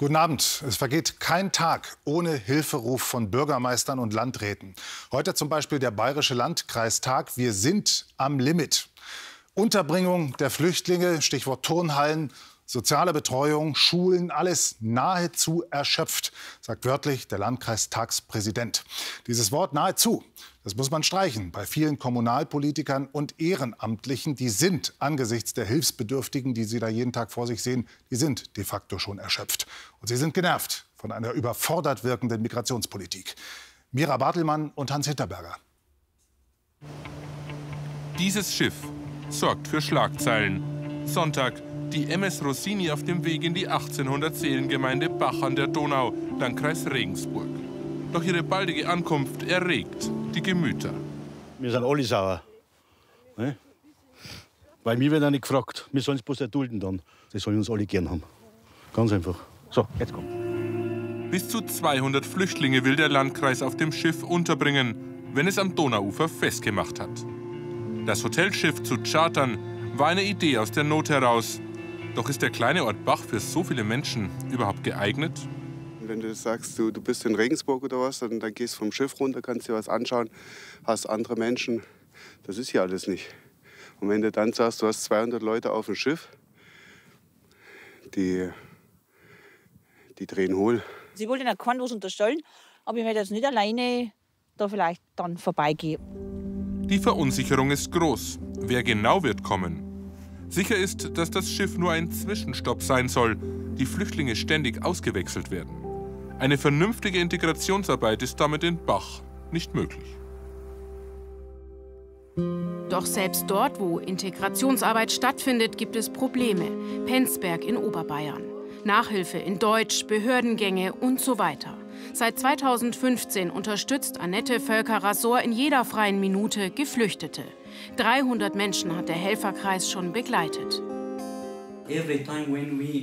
Guten Abend. Es vergeht kein Tag ohne Hilferuf von Bürgermeistern und Landräten. Heute zum Beispiel der Bayerische Landkreistag. Wir sind am Limit. Unterbringung der Flüchtlinge, Stichwort Turnhallen, soziale Betreuung, Schulen, alles nahezu erschöpft, sagt wörtlich der Landkreistagspräsident. Dieses Wort nahezu, das muss man streichen bei vielen Kommunalpolitikern und Ehrenamtlichen. Die sind angesichts der Hilfsbedürftigen, die sie da jeden Tag vor sich sehen, die sind de facto schon erschöpft. Und sie sind genervt von einer überfordert wirkenden Migrationspolitik. Mira Bartelmann und Hans Hinterberger. Dieses Schiff sorgt für Schlagzeilen. Sonntag die MS Rossini auf dem Weg in die 1800 Seelengemeinde Bach an der Donau, Landkreis Regensburg. Doch ihre baldige Ankunft erregt die Gemüter. Wir sind alle sauer. Ne? Weil mir wird auch nicht gefragt. Wir sollen es bloß erdulden dann. Das sollen uns alle gern haben. Ganz einfach. So, jetzt kommt. Bis zu 200 Flüchtlinge will der Landkreis auf dem Schiff unterbringen, wenn es am Donauufer festgemacht hat. Das Hotelschiff zu chartern war eine Idee aus der Not heraus. Doch ist der kleine Ort Bach für so viele Menschen überhaupt geeignet? Wenn du sagst, du, du bist in Regensburg oder was, dann, dann gehst vom Schiff runter, kannst dir was anschauen, hast andere Menschen. Das ist hier alles nicht. Und wenn du dann sagst, du hast 200 Leute auf dem Schiff, die, die drehen hohl. Sie wollten ja keinen was unterstellen, aber ich werde jetzt nicht alleine da vielleicht dann vorbeigehen. Die Verunsicherung ist groß. Wer genau wird kommen? Sicher ist, dass das Schiff nur ein Zwischenstopp sein soll, die Flüchtlinge ständig ausgewechselt werden. Eine vernünftige Integrationsarbeit ist damit in Bach nicht möglich. Doch selbst dort, wo Integrationsarbeit stattfindet, gibt es Probleme. Penzberg in Oberbayern. Nachhilfe in Deutsch, Behördengänge und so weiter. Seit 2015 unterstützt Annette Völker-Rassor in jeder freien Minute Geflüchtete. 300 Menschen hat der Helferkreis schon begleitet.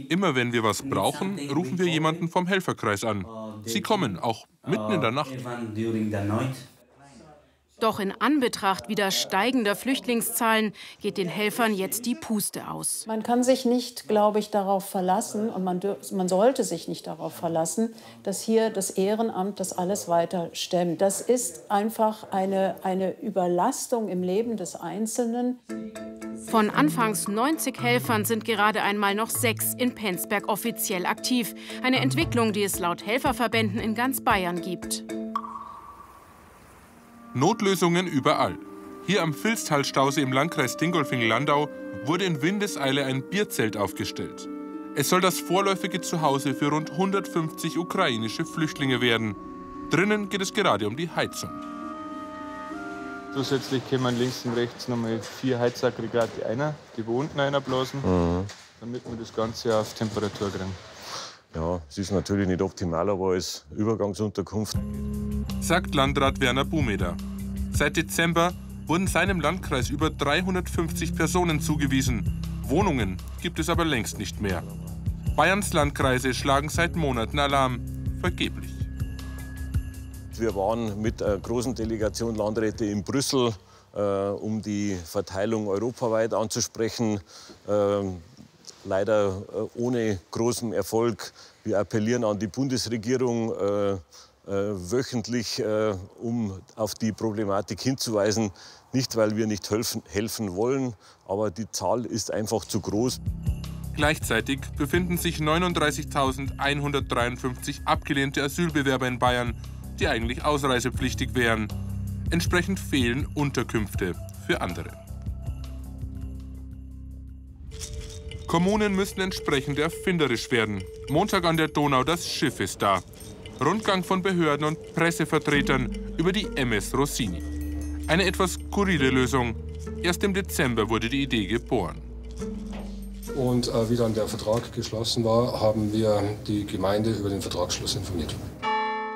Immer wenn wir was brauchen, rufen wir jemanden vom Helferkreis an. Sie kommen, auch mitten in der Nacht. Doch in Anbetracht wieder steigender Flüchtlingszahlen geht den Helfern jetzt die Puste aus. Man kann sich nicht, glaube ich, darauf verlassen und man, man sollte sich nicht darauf verlassen, dass hier das Ehrenamt das alles weiter stemmt. Das ist einfach eine, eine Überlastung im Leben des Einzelnen. Von anfangs 90 Helfern sind gerade einmal noch sechs in Penzberg offiziell aktiv. Eine Entwicklung, die es laut Helferverbänden in ganz Bayern gibt. Notlösungen überall. Hier am Filztalstausee im Landkreis Dingolfing-Landau wurde in Windeseile ein Bierzelt aufgestellt. Es soll das vorläufige Zuhause für rund 150 ukrainische Flüchtlinge werden. Drinnen geht es gerade um die Heizung. Zusätzlich können wir links und rechts nochmal vier Heizaggregate einer, die wo unten einblasen, mhm. damit wir das Ganze auf Temperatur kriegen. Ja, es ist natürlich nicht optimal, aber als Übergangsunterkunft. Sagt Landrat Werner Bumeder. Seit Dezember wurden seinem Landkreis über 350 Personen zugewiesen. Wohnungen gibt es aber längst nicht mehr. Bayerns Landkreise schlagen seit Monaten Alarm. Vergeblich. Wir waren mit einer großen Delegation Landräte in Brüssel, äh, um die Verteilung europaweit anzusprechen. Äh, leider äh, ohne großen Erfolg. Wir appellieren an die Bundesregierung, äh, äh, wöchentlich, um auf die Problematik hinzuweisen. Nicht, weil wir nicht helfen, helfen wollen, aber die Zahl ist einfach zu groß. Gleichzeitig befinden sich 39.153 abgelehnte Asylbewerber in Bayern, die eigentlich ausreisepflichtig wären. Entsprechend fehlen Unterkünfte für andere. Kommunen müssen entsprechend erfinderisch werden. Montag an der Donau, das Schiff ist da. Rundgang von Behörden und Pressevertretern über die MS Rossini. Eine etwas skurrile Lösung. Erst im Dezember wurde die Idee geboren. Und äh, wie dann der Vertrag geschlossen war, haben wir die Gemeinde über den Vertragsschluss informiert.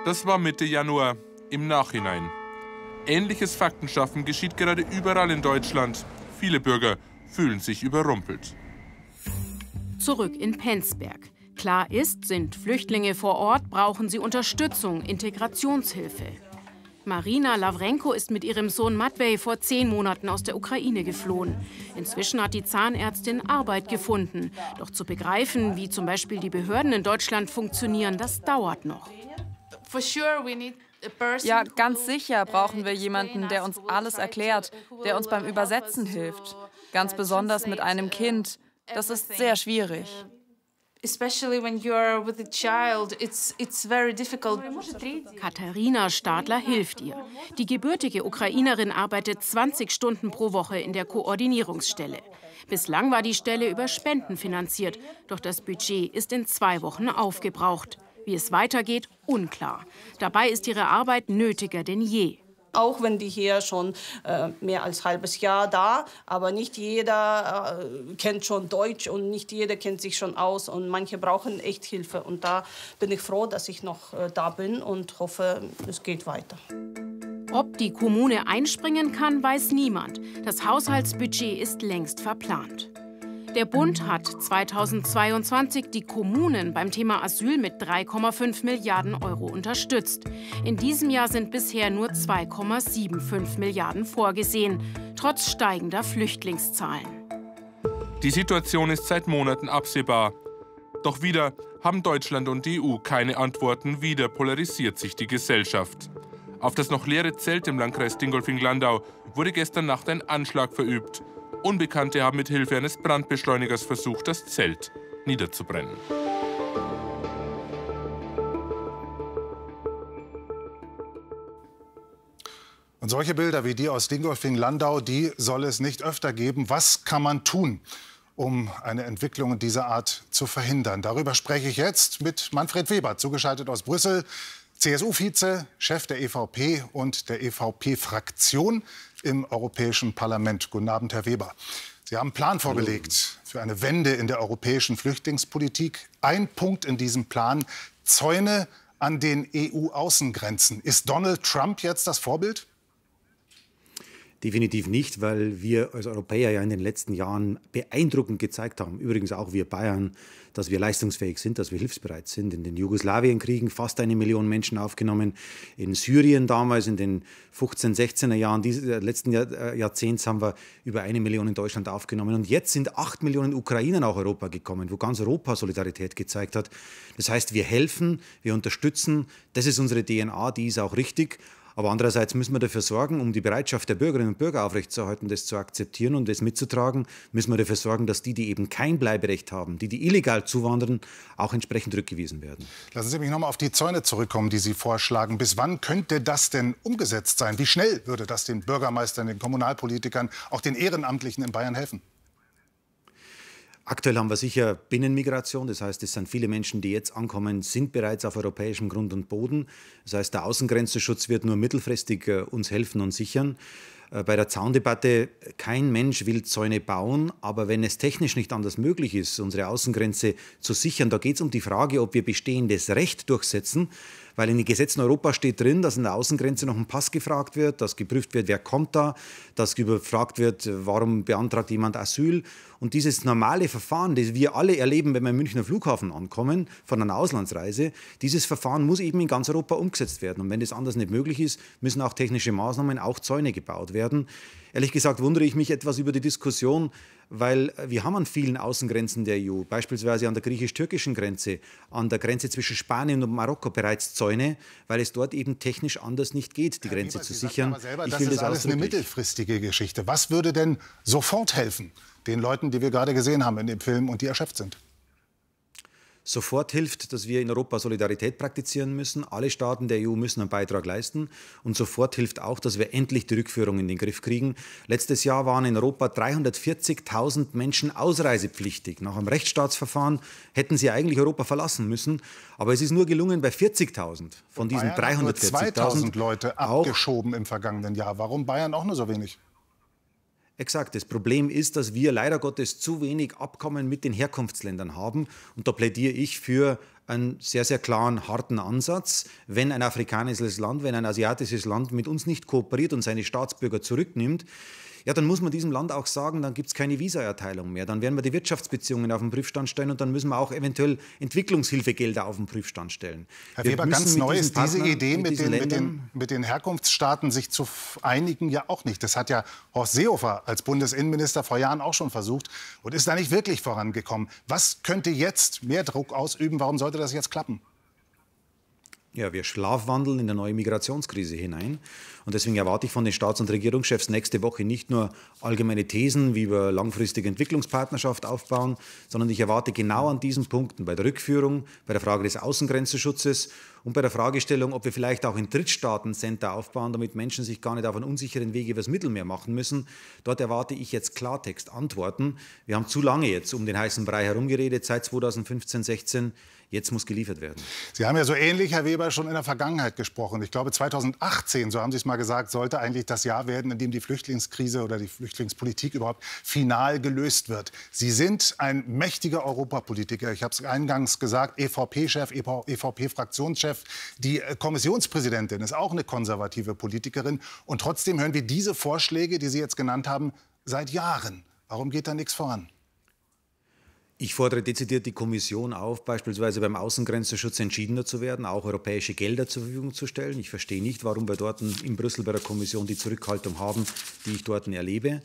Das war Mitte Januar, im Nachhinein. Ähnliches Faktenschaffen geschieht gerade überall in Deutschland. Viele Bürger fühlen sich überrumpelt zurück in Penzberg. Klar ist, sind Flüchtlinge vor Ort, brauchen sie Unterstützung, Integrationshilfe. Marina Lavrenko ist mit ihrem Sohn Matvey vor zehn Monaten aus der Ukraine geflohen. Inzwischen hat die Zahnärztin Arbeit gefunden. Doch zu begreifen, wie zum Beispiel die Behörden in Deutschland funktionieren, das dauert noch. Ja, ganz sicher brauchen wir jemanden, der uns alles erklärt, der uns beim Übersetzen hilft. Ganz besonders mit einem Kind. Das ist sehr schwierig especially when you're with a child, it's, it's very difficult. Katharina Stadler hilft ihr. Die gebürtige Ukrainerin arbeitet 20 Stunden pro Woche in der Koordinierungsstelle. Bislang war die Stelle über Spenden finanziert, doch das Budget ist in zwei Wochen aufgebraucht. Wie es weitergeht, unklar. Dabei ist ihre Arbeit nötiger denn je. Auch wenn die hier schon äh, mehr als ein halbes Jahr da, aber nicht jeder äh, kennt schon Deutsch und nicht jeder kennt sich schon aus und manche brauchen echt Hilfe. Und da bin ich froh, dass ich noch äh, da bin und hoffe, es geht weiter. Ob die Kommune einspringen kann, weiß niemand. Das Haushaltsbudget ist längst verplant. Der Bund hat 2022 die Kommunen beim Thema Asyl mit 3,5 Milliarden Euro unterstützt. In diesem Jahr sind bisher nur 2,75 Milliarden vorgesehen, trotz steigender Flüchtlingszahlen. Die Situation ist seit Monaten absehbar. Doch wieder haben Deutschland und die EU keine Antworten, wieder polarisiert sich die Gesellschaft. Auf das noch leere Zelt im Landkreis Dingolfing-Landau wurde gestern Nacht ein Anschlag verübt. Unbekannte haben mit Hilfe eines Brandbeschleunigers versucht, das Zelt niederzubrennen. Und solche Bilder wie die aus Dingolfing-Landau, die soll es nicht öfter geben. Was kann man tun, um eine Entwicklung dieser Art zu verhindern? Darüber spreche ich jetzt mit Manfred Weber, zugeschaltet aus Brüssel, CSU-Vize, Chef der EVP und der EVP-Fraktion im Europäischen Parlament. Guten Abend, Herr Weber. Sie haben einen Plan vorgelegt für eine Wende in der europäischen Flüchtlingspolitik. Ein Punkt in diesem Plan, Zäune an den EU-Außengrenzen. Ist Donald Trump jetzt das Vorbild? Definitiv nicht, weil wir als Europäer ja in den letzten Jahren beeindruckend gezeigt haben, übrigens auch wir Bayern, dass wir leistungsfähig sind, dass wir hilfsbereit sind. In den Jugoslawienkriegen fast eine Million Menschen aufgenommen. In Syrien damals, in den 15, 16er Jahren dieses äh, letzten Jahr, äh, Jahrzehnts haben wir über eine Million in Deutschland aufgenommen. Und jetzt sind acht Millionen Ukrainer nach Europa gekommen, wo ganz Europa Solidarität gezeigt hat. Das heißt, wir helfen, wir unterstützen. Das ist unsere DNA, die ist auch richtig. Aber andererseits müssen wir dafür sorgen, um die Bereitschaft der Bürgerinnen und Bürger aufrechtzuerhalten, das zu akzeptieren und das mitzutragen, müssen wir dafür sorgen, dass die, die eben kein Bleiberecht haben, die, die illegal zuwandern, auch entsprechend rückgewiesen werden. Lassen Sie mich noch mal auf die Zäune zurückkommen, die Sie vorschlagen. Bis wann könnte das denn umgesetzt sein? Wie schnell würde das den Bürgermeistern, den Kommunalpolitikern, auch den Ehrenamtlichen in Bayern helfen? Aktuell haben wir sicher Binnenmigration, das heißt, es sind viele Menschen, die jetzt ankommen, sind bereits auf europäischem Grund und Boden. Das heißt, der Außengrenzenschutz wird nur mittelfristig äh, uns helfen und sichern. Äh, bei der Zaundebatte, kein Mensch will Zäune bauen, aber wenn es technisch nicht anders möglich ist, unsere Außengrenze zu sichern, da geht es um die Frage, ob wir bestehendes Recht durchsetzen weil in den Gesetzen Europas steht drin, dass an der Außengrenze noch ein Pass gefragt wird, dass geprüft wird, wer kommt da, dass gefragt wird, warum beantragt jemand Asyl. Und dieses normale Verfahren, das wir alle erleben, wenn wir im Münchner Flughafen ankommen, von einer Auslandsreise, dieses Verfahren muss eben in ganz Europa umgesetzt werden. Und wenn das anders nicht möglich ist, müssen auch technische Maßnahmen, auch Zäune gebaut werden. Ehrlich gesagt wundere ich mich etwas über die Diskussion, weil wir haben an vielen Außengrenzen der EU, beispielsweise an der griechisch-türkischen Grenze, an der Grenze zwischen Spanien und Marokko bereits Zäune, weil es dort eben technisch anders nicht geht, die Herr Grenze Weber, zu sichern. Selber, ich das ist das alles eine mittelfristige Geschichte. Was würde denn sofort helfen den Leuten, die wir gerade gesehen haben in dem Film und die erschöpft sind? Sofort hilft, dass wir in Europa Solidarität praktizieren müssen. Alle Staaten der EU müssen einen Beitrag leisten. Und sofort hilft auch, dass wir endlich die Rückführung in den Griff kriegen. Letztes Jahr waren in Europa 340.000 Menschen ausreisepflichtig. Nach einem Rechtsstaatsverfahren hätten sie eigentlich Europa verlassen müssen. Aber es ist nur gelungen bei 40.000 von diesen 340.000. 2.000 Leute abgeschoben im vergangenen Jahr. Warum Bayern auch nur so wenig? Exakt. Das Problem ist, dass wir leider Gottes zu wenig Abkommen mit den Herkunftsländern haben. Und da plädiere ich für einen sehr, sehr klaren, harten Ansatz. Wenn ein afrikanisches Land, wenn ein asiatisches Land mit uns nicht kooperiert und seine Staatsbürger zurücknimmt, ja, dann muss man diesem Land auch sagen, dann gibt es keine Visaerteilung mehr. Dann werden wir die Wirtschaftsbeziehungen auf den Prüfstand stellen und dann müssen wir auch eventuell Entwicklungshilfegelder auf den Prüfstand stellen. Herr Weber, ganz neu ist diese Idee, mit, mit, den, mit, den, mit den Herkunftsstaaten sich zu einigen, ja auch nicht. Das hat ja Horst Seehofer als Bundesinnenminister vor Jahren auch schon versucht und ist da nicht wirklich vorangekommen. Was könnte jetzt mehr Druck ausüben? Warum sollte das jetzt klappen? Ja, wir schlafwandeln in eine neue Migrationskrise hinein. Und deswegen erwarte ich von den Staats- und Regierungschefs nächste Woche nicht nur allgemeine Thesen, wie wir langfristige Entwicklungspartnerschaft aufbauen, sondern ich erwarte genau an diesen Punkten, bei der Rückführung, bei der Frage des Außengrenzenschutzes und bei der Fragestellung, ob wir vielleicht auch in Drittstaaten Center aufbauen, damit Menschen sich gar nicht auf einen unsicheren Weg übers Mittelmeer machen müssen. Dort erwarte ich jetzt Klartext Antworten. Wir haben zu lange jetzt um den heißen Brei herumgeredet, seit 2015, 16. Jetzt muss geliefert werden. Sie haben ja so ähnlich, Herr Weber, schon in der Vergangenheit gesprochen. Ich glaube, 2018, so haben Sie es mal gesagt, sollte eigentlich das Jahr werden, in dem die Flüchtlingskrise oder die Flüchtlingspolitik überhaupt final gelöst wird. Sie sind ein mächtiger Europapolitiker. Ich habe es eingangs gesagt, EVP-Chef, EVP-Fraktionschef. Die äh, Kommissionspräsidentin ist auch eine konservative Politikerin. Und trotzdem hören wir diese Vorschläge, die Sie jetzt genannt haben, seit Jahren. Warum geht da nichts voran? Ich fordere dezidiert die Kommission auf, beispielsweise beim Außengrenzenschutz entschiedener zu werden, auch europäische Gelder zur Verfügung zu stellen. Ich verstehe nicht, warum wir dort in Brüssel bei der Kommission die Zurückhaltung haben, die ich dort erlebe.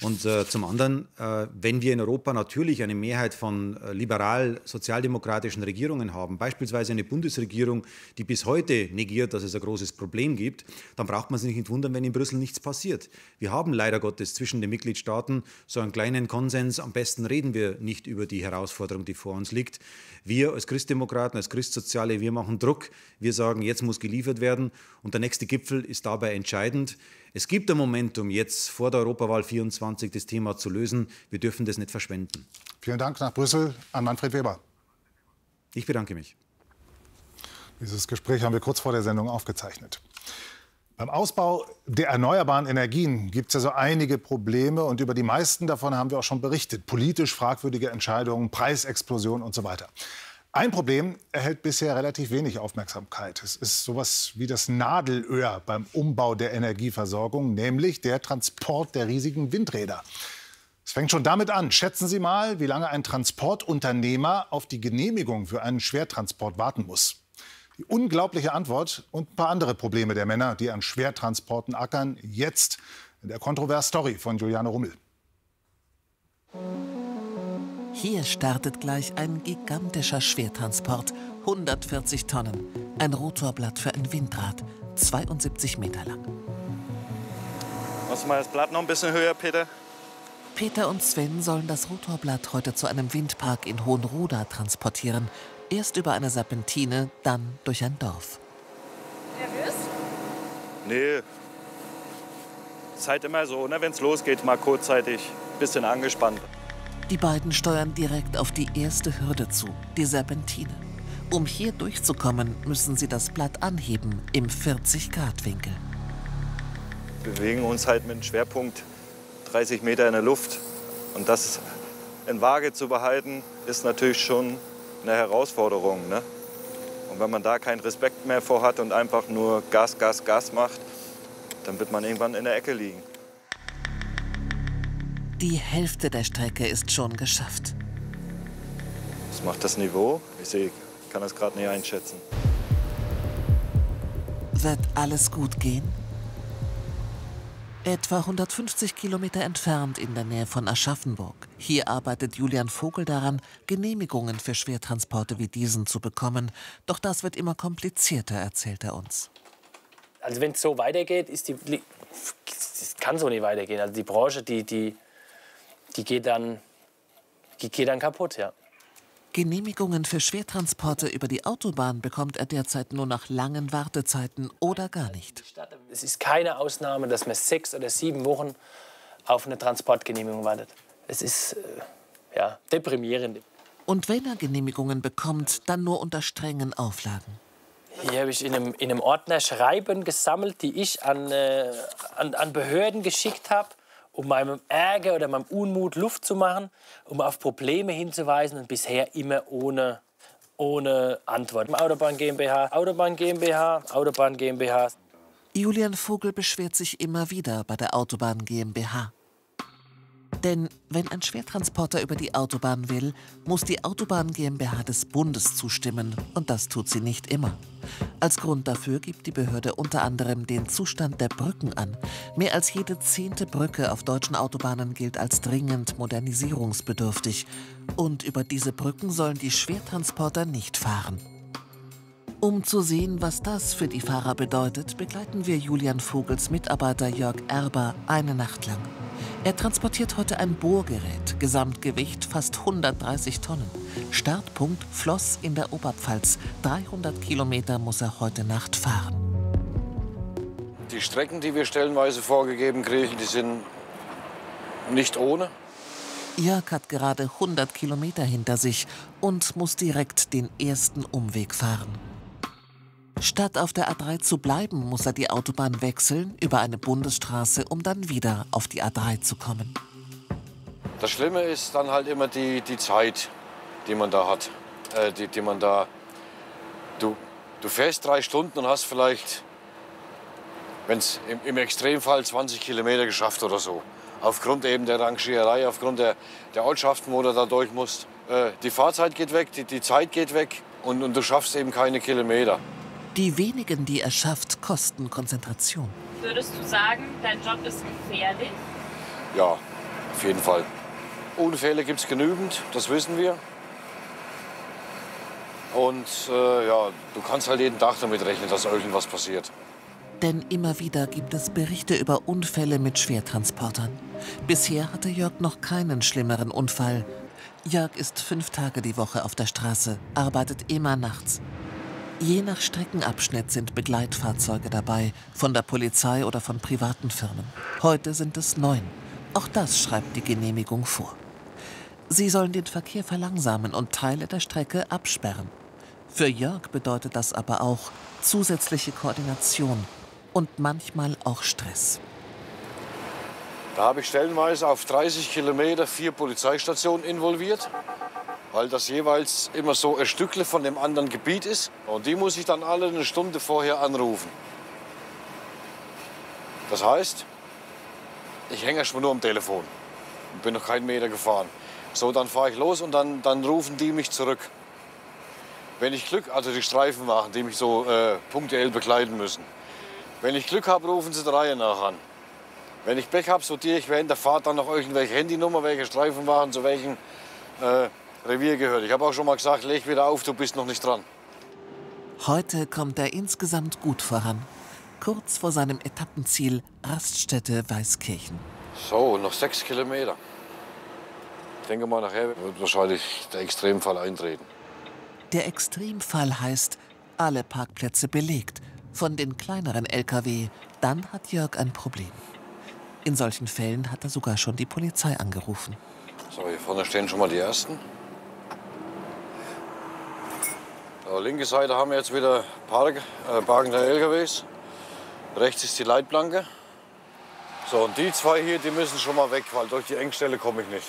Und äh, zum anderen, äh, wenn wir in Europa natürlich eine Mehrheit von äh, liberal-sozialdemokratischen Regierungen haben, beispielsweise eine Bundesregierung, die bis heute negiert, dass es ein großes Problem gibt, dann braucht man sich nicht wundern, wenn in Brüssel nichts passiert. Wir haben leider Gottes zwischen den Mitgliedstaaten so einen kleinen Konsens. Am besten reden wir nicht über die die Herausforderung, die vor uns liegt. Wir als Christdemokraten, als Christsoziale, wir machen Druck. Wir sagen, jetzt muss geliefert werden. Und der nächste Gipfel ist dabei entscheidend. Es gibt ein Momentum, jetzt vor der Europawahl 24 das Thema zu lösen. Wir dürfen das nicht verschwenden. Vielen Dank nach Brüssel an Manfred Weber. Ich bedanke mich. Dieses Gespräch haben wir kurz vor der Sendung aufgezeichnet. Beim Ausbau der erneuerbaren Energien gibt es ja so einige Probleme und über die meisten davon haben wir auch schon berichtet. Politisch fragwürdige Entscheidungen, Preisexplosion und so weiter. Ein Problem erhält bisher relativ wenig Aufmerksamkeit. Es ist sowas wie das Nadelöhr beim Umbau der Energieversorgung, nämlich der Transport der riesigen Windräder. Es fängt schon damit an. Schätzen Sie mal, wie lange ein Transportunternehmer auf die Genehmigung für einen Schwertransport warten muss. Die unglaubliche Antwort und ein paar andere Probleme der Männer, die an Schwertransporten ackern, jetzt in der Kontrovers-Story von Juliane Rummel. Hier startet gleich ein gigantischer Schwertransport, 140 Tonnen, ein Rotorblatt für ein Windrad, 72 Meter lang. Machst du mal das Blatt noch ein bisschen höher, Peter? Peter und Sven sollen das Rotorblatt heute zu einem Windpark in Hohenroda transportieren, Erst über eine Serpentine, dann durch ein Dorf. Nervös? Nee. Ist halt immer so, ne? wenn es losgeht, mal kurzzeitig ein bisschen angespannt. Die beiden steuern direkt auf die erste Hürde zu, die Serpentine. Um hier durchzukommen, müssen sie das Blatt anheben im 40-Grad-Winkel. Wir bewegen uns halt mit einem Schwerpunkt 30 Meter in der Luft. Und das in Waage zu behalten, ist natürlich schon eine Herausforderung. Ne? Und wenn man da keinen Respekt mehr vor hat und einfach nur Gas, Gas, Gas macht, dann wird man irgendwann in der Ecke liegen. Die Hälfte der Strecke ist schon geschafft. Was macht das Niveau? Ich sehe, kann das gerade nicht einschätzen. Wird alles gut gehen? Etwa 150 Kilometer entfernt in der Nähe von Aschaffenburg. Hier arbeitet Julian Vogel daran, Genehmigungen für Schwertransporte wie diesen zu bekommen. Doch das wird immer komplizierter, erzählt er uns. Also wenn es so weitergeht, ist die, das kann so nicht weitergehen. Also die Branche, die, die, die, geht, dann, die geht dann kaputt, ja. Genehmigungen für Schwertransporte über die Autobahn bekommt er derzeit nur nach langen Wartezeiten oder gar nicht. Es ist keine Ausnahme, dass man sechs oder sieben Wochen auf eine Transportgenehmigung wartet. Es ist äh, ja, deprimierend. Und wenn er Genehmigungen bekommt, dann nur unter strengen Auflagen. Hier habe ich in einem, in einem Ordner Schreiben gesammelt, die ich an, äh, an, an Behörden geschickt habe um meinem Ärger oder meinem Unmut Luft zu machen, um auf Probleme hinzuweisen und bisher immer ohne, ohne Antwort. Autobahn GmbH, Autobahn GmbH, Autobahn GmbH. Julian Vogel beschwert sich immer wieder bei der Autobahn GmbH. Denn wenn ein Schwertransporter über die Autobahn will, muss die Autobahn GmbH des Bundes zustimmen. Und das tut sie nicht immer. Als Grund dafür gibt die Behörde unter anderem den Zustand der Brücken an. Mehr als jede zehnte Brücke auf deutschen Autobahnen gilt als dringend modernisierungsbedürftig. Und über diese Brücken sollen die Schwertransporter nicht fahren. Um zu sehen, was das für die Fahrer bedeutet, begleiten wir Julian Vogels Mitarbeiter Jörg Erber eine Nacht lang. Er transportiert heute ein Bohrgerät, Gesamtgewicht fast 130 Tonnen. Startpunkt Floss in der Oberpfalz. 300 Kilometer muss er heute Nacht fahren. Die Strecken, die wir stellenweise vorgegeben kriegen, die sind nicht ohne. Jörg hat gerade 100 Kilometer hinter sich und muss direkt den ersten Umweg fahren. Statt auf der A3 zu bleiben, muss er die Autobahn wechseln über eine Bundesstraße, um dann wieder auf die A3 zu kommen. Das Schlimme ist dann halt immer die, die Zeit, die man da hat. Äh, die, die man da. Du, du fährst drei Stunden und hast vielleicht, wenn es im, im Extremfall 20 Kilometer geschafft oder so. Aufgrund eben der Rangiererei, aufgrund der, der Ortschaften, wo du da durch musst. Äh, die Fahrzeit geht weg, die, die Zeit geht weg und, und du schaffst eben keine Kilometer. Die wenigen, die er schafft, kosten Konzentration. Würdest du sagen, dein Job ist gefährlich? Ja, auf jeden Fall. Unfälle gibt es genügend, das wissen wir. Und äh, ja, du kannst halt jeden Tag damit rechnen, dass irgendwas passiert. Denn immer wieder gibt es Berichte über Unfälle mit Schwertransportern. Bisher hatte Jörg noch keinen schlimmeren Unfall. Jörg ist fünf Tage die Woche auf der Straße, arbeitet immer nachts. Je nach Streckenabschnitt sind Begleitfahrzeuge dabei, von der Polizei oder von privaten Firmen. Heute sind es neun. Auch das schreibt die Genehmigung vor. Sie sollen den Verkehr verlangsamen und Teile der Strecke absperren. Für Jörg bedeutet das aber auch zusätzliche Koordination und manchmal auch Stress. Da habe ich stellenweise auf 30 Kilometer vier Polizeistationen involviert, weil das jeweils immer so ein Stückle von dem anderen Gebiet ist. Und die muss ich dann alle eine Stunde vorher anrufen. Das heißt, ich hänge erst mal nur am Telefon und bin noch keinen Meter gefahren. So, dann fahre ich los und dann, dann rufen die mich zurück. Wenn ich Glück, also die Streifen machen, die mich so äh, punktuell begleiten müssen. Wenn ich Glück habe, rufen sie der Reihe nach an. Wenn ich Pech habe, sortiere ich während der Fahrt dann noch irgendwelche Handynummer, welche Streifenwagen zu welchem äh, Revier gehört. Ich habe auch schon mal gesagt, leg wieder auf, du bist noch nicht dran. Heute kommt er insgesamt gut voran. Kurz vor seinem Etappenziel Raststätte Weißkirchen. So, noch sechs Kilometer. Ich denke mal, nachher wird wahrscheinlich der Extremfall eintreten. Der Extremfall heißt, alle Parkplätze belegt. Von den kleineren Lkw. Dann hat Jörg ein Problem. In solchen Fällen hat er sogar schon die Polizei angerufen. So, hier vorne stehen schon mal die ersten. So, linke Seite haben wir jetzt wieder Park, äh, parkende LKWs. Rechts ist die Leitplanke. So, und die zwei hier, die müssen schon mal weg, weil durch die Engstelle komme ich nicht.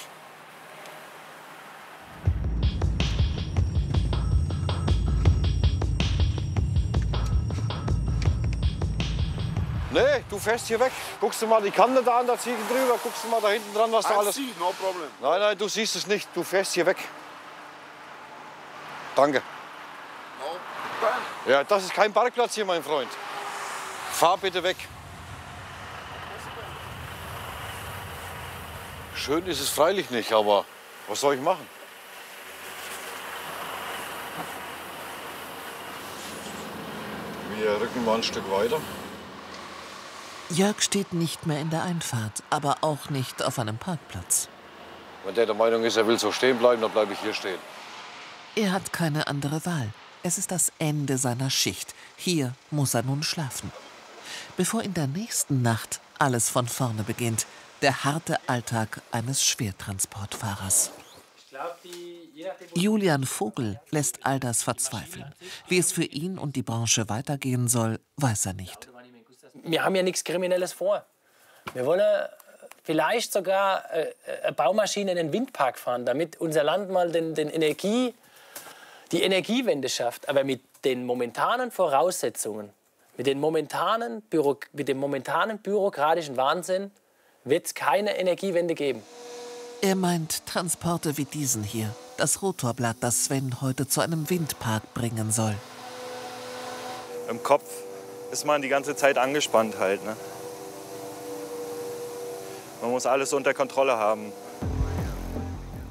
Nee, du fährst hier weg. Guckst du mal die Kante da an, da zieh ich drüber. Guckst du mal da hinten dran, was da alles... See, no problem. Nein, nein, du siehst es nicht. Du fährst hier weg. Danke. Ja, das ist kein Parkplatz hier, mein Freund. Fahr bitte weg. Schön ist es freilich nicht, aber was soll ich machen? Wir rücken mal ein Stück weiter. Jörg steht nicht mehr in der Einfahrt, aber auch nicht auf einem Parkplatz. Wenn der der Meinung ist, er will so stehen bleiben, dann bleibe ich hier stehen. Er hat keine andere Wahl. Es ist das Ende seiner Schicht. Hier muss er nun schlafen. Bevor in der nächsten Nacht alles von vorne beginnt, der harte Alltag eines Schwertransportfahrers. Julian Vogel lässt all das verzweifeln. Wie es für ihn und die Branche weitergehen soll, weiß er nicht. Wir haben ja nichts Kriminelles vor. Wir wollen vielleicht sogar äh, eine Baumaschine in den Windpark fahren, damit unser Land mal den, den Energie, die Energiewende schafft. Aber mit den momentanen Voraussetzungen Mit, den momentanen Büro, mit dem momentanen bürokratischen Wahnsinn wird es keine Energiewende geben. Er meint Transporte wie diesen hier, das Rotorblatt, das Sven heute zu einem Windpark bringen soll. Im Kopf ist man die ganze Zeit angespannt halt. Ne? Man muss alles unter Kontrolle haben.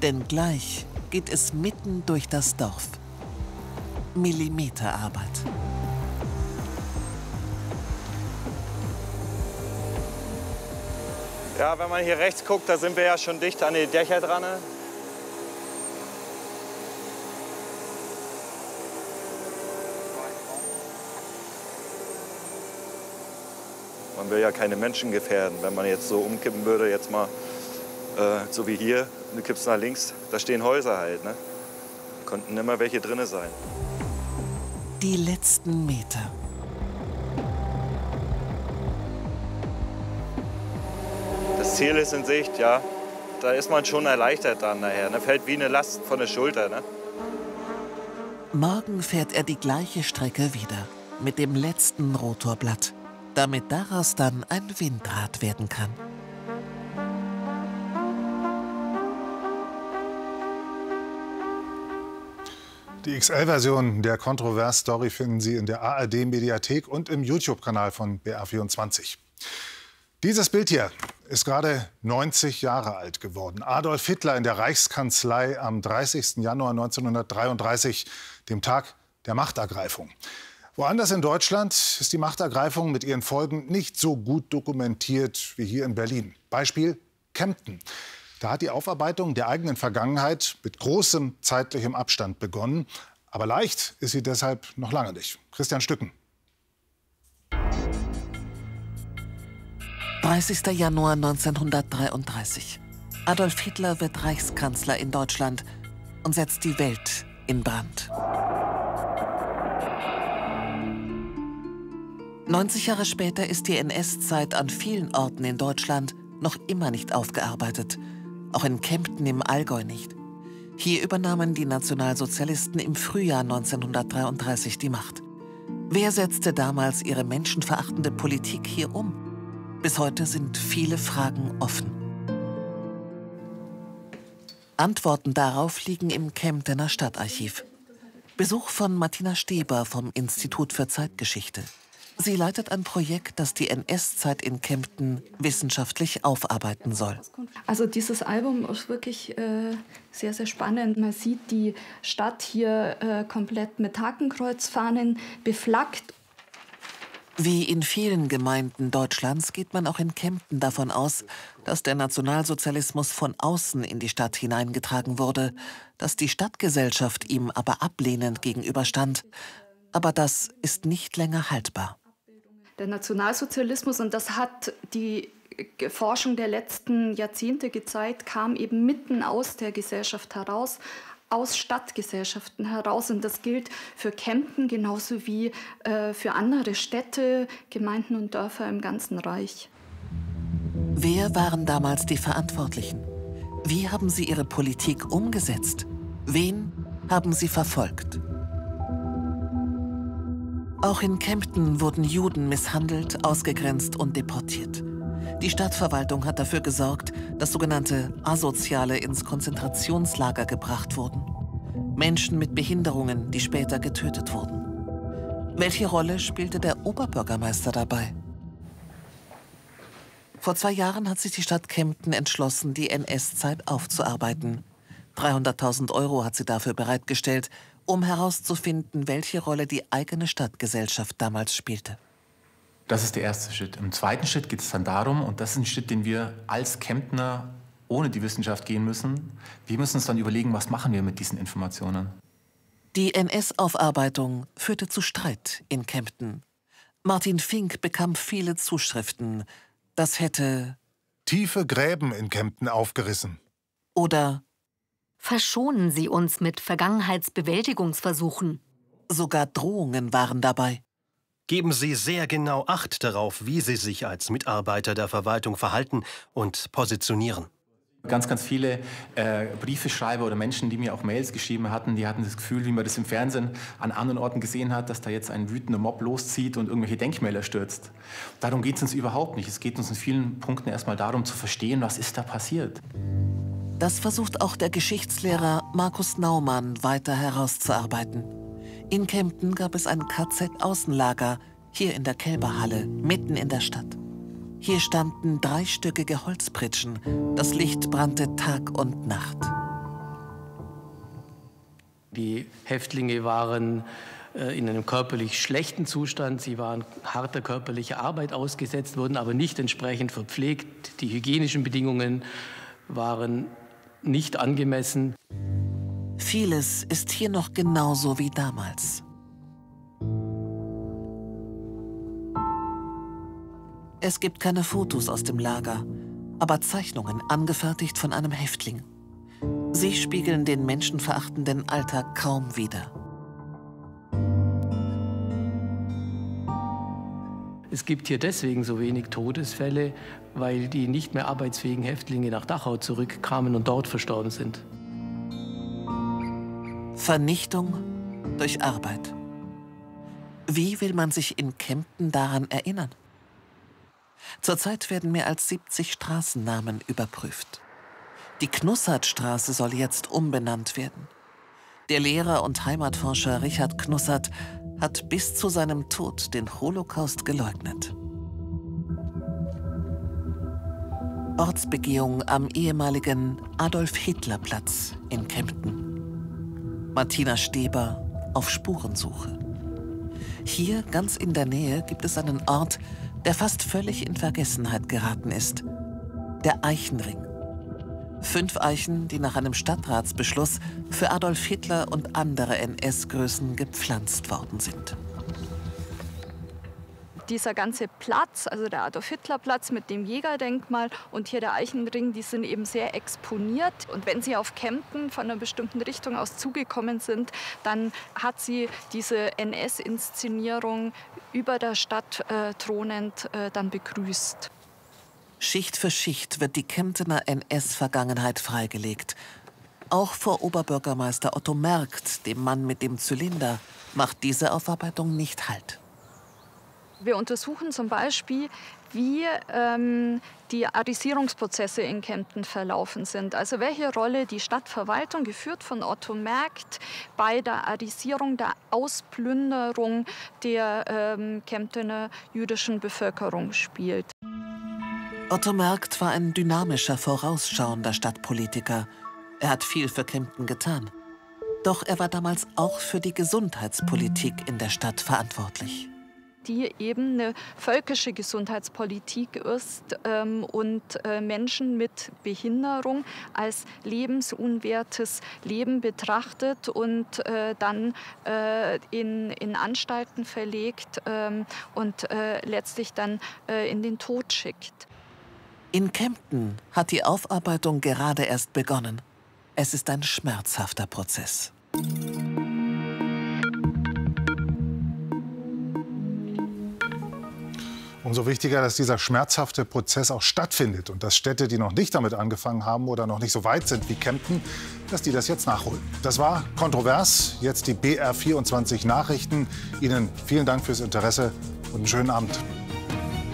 Denn gleich geht es mitten durch das Dorf. Millimeterarbeit. Ja, wenn man hier rechts guckt, da sind wir ja schon dicht an die Dächer dran. Man will ja keine Menschen gefährden. Wenn man jetzt so umkippen würde, jetzt mal äh, so wie hier, du kippst nach links, da stehen Häuser halt. Ne? Konnten immer welche drinne sein. Die letzten Meter. Das Ziel ist in Sicht, ja. Da ist man schon erleichtert dann nachher. Ne? Fällt wie eine Last von der Schulter. Ne? Morgen fährt er die gleiche Strecke wieder. Mit dem letzten Rotorblatt damit daraus dann ein Windrad werden kann. Die XL-Version der Kontrovers-Story finden Sie in der ARD-Mediathek und im YouTube-Kanal von BR24. Dieses Bild hier ist gerade 90 Jahre alt geworden. Adolf Hitler in der Reichskanzlei am 30. Januar 1933, dem Tag der Machtergreifung. Woanders in Deutschland ist die Machtergreifung mit ihren Folgen nicht so gut dokumentiert wie hier in Berlin. Beispiel Kempten. Da hat die Aufarbeitung der eigenen Vergangenheit mit großem zeitlichem Abstand begonnen. Aber leicht ist sie deshalb noch lange nicht. Christian Stücken. 30. Januar 1933. Adolf Hitler wird Reichskanzler in Deutschland und setzt die Welt in Brand. 90 Jahre später ist die NS-Zeit an vielen Orten in Deutschland noch immer nicht aufgearbeitet. Auch in Kempten im Allgäu nicht. Hier übernahmen die Nationalsozialisten im Frühjahr 1933 die Macht. Wer setzte damals ihre menschenverachtende Politik hier um? Bis heute sind viele Fragen offen. Antworten darauf liegen im Kemptener Stadtarchiv. Besuch von Martina Steber vom Institut für Zeitgeschichte. Sie leitet ein Projekt, das die NS-Zeit in Kempten wissenschaftlich aufarbeiten soll. Also dieses Album ist wirklich äh, sehr, sehr spannend. Man sieht die Stadt hier äh, komplett mit Hakenkreuzfahnen beflaggt. Wie in vielen Gemeinden Deutschlands geht man auch in Kempten davon aus, dass der Nationalsozialismus von außen in die Stadt hineingetragen wurde, dass die Stadtgesellschaft ihm aber ablehnend gegenüberstand. Aber das ist nicht länger haltbar der Nationalsozialismus, und das hat die Forschung der letzten Jahrzehnte gezeigt, kam eben mitten aus der Gesellschaft heraus, aus Stadtgesellschaften heraus. Und das gilt für Kempten genauso wie äh, für andere Städte, Gemeinden und Dörfer im ganzen Reich. Wer waren damals die Verantwortlichen? Wie haben sie ihre Politik umgesetzt? Wen haben sie verfolgt? Auch in Kempten wurden Juden misshandelt, ausgegrenzt und deportiert. Die Stadtverwaltung hat dafür gesorgt, dass sogenannte Asoziale ins Konzentrationslager gebracht wurden. Menschen mit Behinderungen, die später getötet wurden. Welche Rolle spielte der Oberbürgermeister dabei? Vor zwei Jahren hat sich die Stadt Kempten entschlossen, die NS-Zeit aufzuarbeiten. 300.000 Euro hat sie dafür bereitgestellt um herauszufinden, welche Rolle die eigene Stadtgesellschaft damals spielte. Das ist der erste Schritt. Im zweiten Schritt geht es dann darum, und das ist ein Schritt, den wir als Kemptner ohne die Wissenschaft gehen müssen, wir müssen uns dann überlegen, was machen wir mit diesen Informationen. Die NS-Aufarbeitung führte zu Streit in Kempten. Martin Fink bekam viele Zuschriften. Das hätte tiefe Gräben in Kempten aufgerissen. Oder Verschonen Sie uns mit Vergangenheitsbewältigungsversuchen. Sogar Drohungen waren dabei. Geben Sie sehr genau Acht darauf, wie Sie sich als Mitarbeiter der Verwaltung verhalten und positionieren. Ganz, ganz viele äh, Briefeschreiber oder Menschen, die mir auch Mails geschrieben hatten, die hatten das Gefühl, wie man das im Fernsehen an anderen Orten gesehen hat, dass da jetzt ein wütender Mob loszieht und irgendwelche Denkmäler stürzt. Darum geht es uns überhaupt nicht. Es geht uns in vielen Punkten erstmal darum zu verstehen, was ist da passiert. Das versucht auch der Geschichtslehrer Markus Naumann weiter herauszuarbeiten. In Kempten gab es ein KZ-Außenlager, hier in der Kälberhalle, mitten in der Stadt. Hier standen dreistöckige Holzpritschen. Das Licht brannte Tag und Nacht. Die Häftlinge waren äh, in einem körperlich schlechten Zustand. Sie waren harter körperlicher Arbeit ausgesetzt, wurden aber nicht entsprechend verpflegt. Die hygienischen Bedingungen waren nicht angemessen. Vieles ist hier noch genauso wie damals. Es gibt keine Fotos aus dem Lager, aber Zeichnungen angefertigt von einem Häftling. Sie spiegeln den menschenverachtenden Alltag kaum wider. Es gibt hier deswegen so wenig Todesfälle, weil die nicht mehr arbeitsfähigen Häftlinge nach Dachau zurückkamen und dort verstorben sind. Vernichtung durch Arbeit. Wie will man sich in Kempten daran erinnern? Zurzeit werden mehr als 70 Straßennamen überprüft. Die Knussertstraße soll jetzt umbenannt werden. Der Lehrer und Heimatforscher Richard Knussert hat bis zu seinem Tod den Holocaust geleugnet. Ortsbegehung am ehemaligen Adolf-Hitler-Platz in Kempten. Martina Steber auf Spurensuche. Hier, ganz in der Nähe, gibt es einen Ort, der fast völlig in Vergessenheit geraten ist. Der Eichenring. Fünf Eichen, die nach einem Stadtratsbeschluss für Adolf Hitler und andere NS-Größen gepflanzt worden sind dieser ganze Platz, also der Adolf-Hitler-Platz mit dem Jägerdenkmal und hier der Eichenring, die sind eben sehr exponiert. Und wenn Sie auf Kempten von einer bestimmten Richtung aus zugekommen sind, dann hat sie diese NS-Inszenierung über der Stadt äh, thronend äh, dann begrüßt. Schicht für Schicht wird die Kemptener NS-Vergangenheit freigelegt. Auch vor Oberbürgermeister Otto Merkt, dem Mann mit dem Zylinder, macht diese Aufarbeitung nicht Halt. Wir untersuchen zum Beispiel, wie ähm, die Arisierungsprozesse in Kempten verlaufen sind. Also welche Rolle die Stadtverwaltung, geführt von Otto Merkt, bei der Arisierung, der Ausplünderung der ähm, Kemptener jüdischen Bevölkerung spielt. Otto Merkt war ein dynamischer, vorausschauender Stadtpolitiker. Er hat viel für Kempten getan. Doch er war damals auch für die Gesundheitspolitik in der Stadt verantwortlich die eben eine völkische Gesundheitspolitik ist ähm, und äh, Menschen mit Behinderung als lebensunwertes Leben betrachtet und äh, dann äh, in, in Anstalten verlegt ähm, und äh, letztlich dann äh, in den Tod schickt. In Kempten hat die Aufarbeitung gerade erst begonnen. Es ist ein schmerzhafter Prozess. Umso wichtiger, dass dieser schmerzhafte Prozess auch stattfindet und dass Städte, die noch nicht damit angefangen haben oder noch nicht so weit sind wie Kempten, dass die das jetzt nachholen. Das war kontrovers. Jetzt die BR24 Nachrichten. Ihnen vielen Dank fürs Interesse und einen schönen Abend.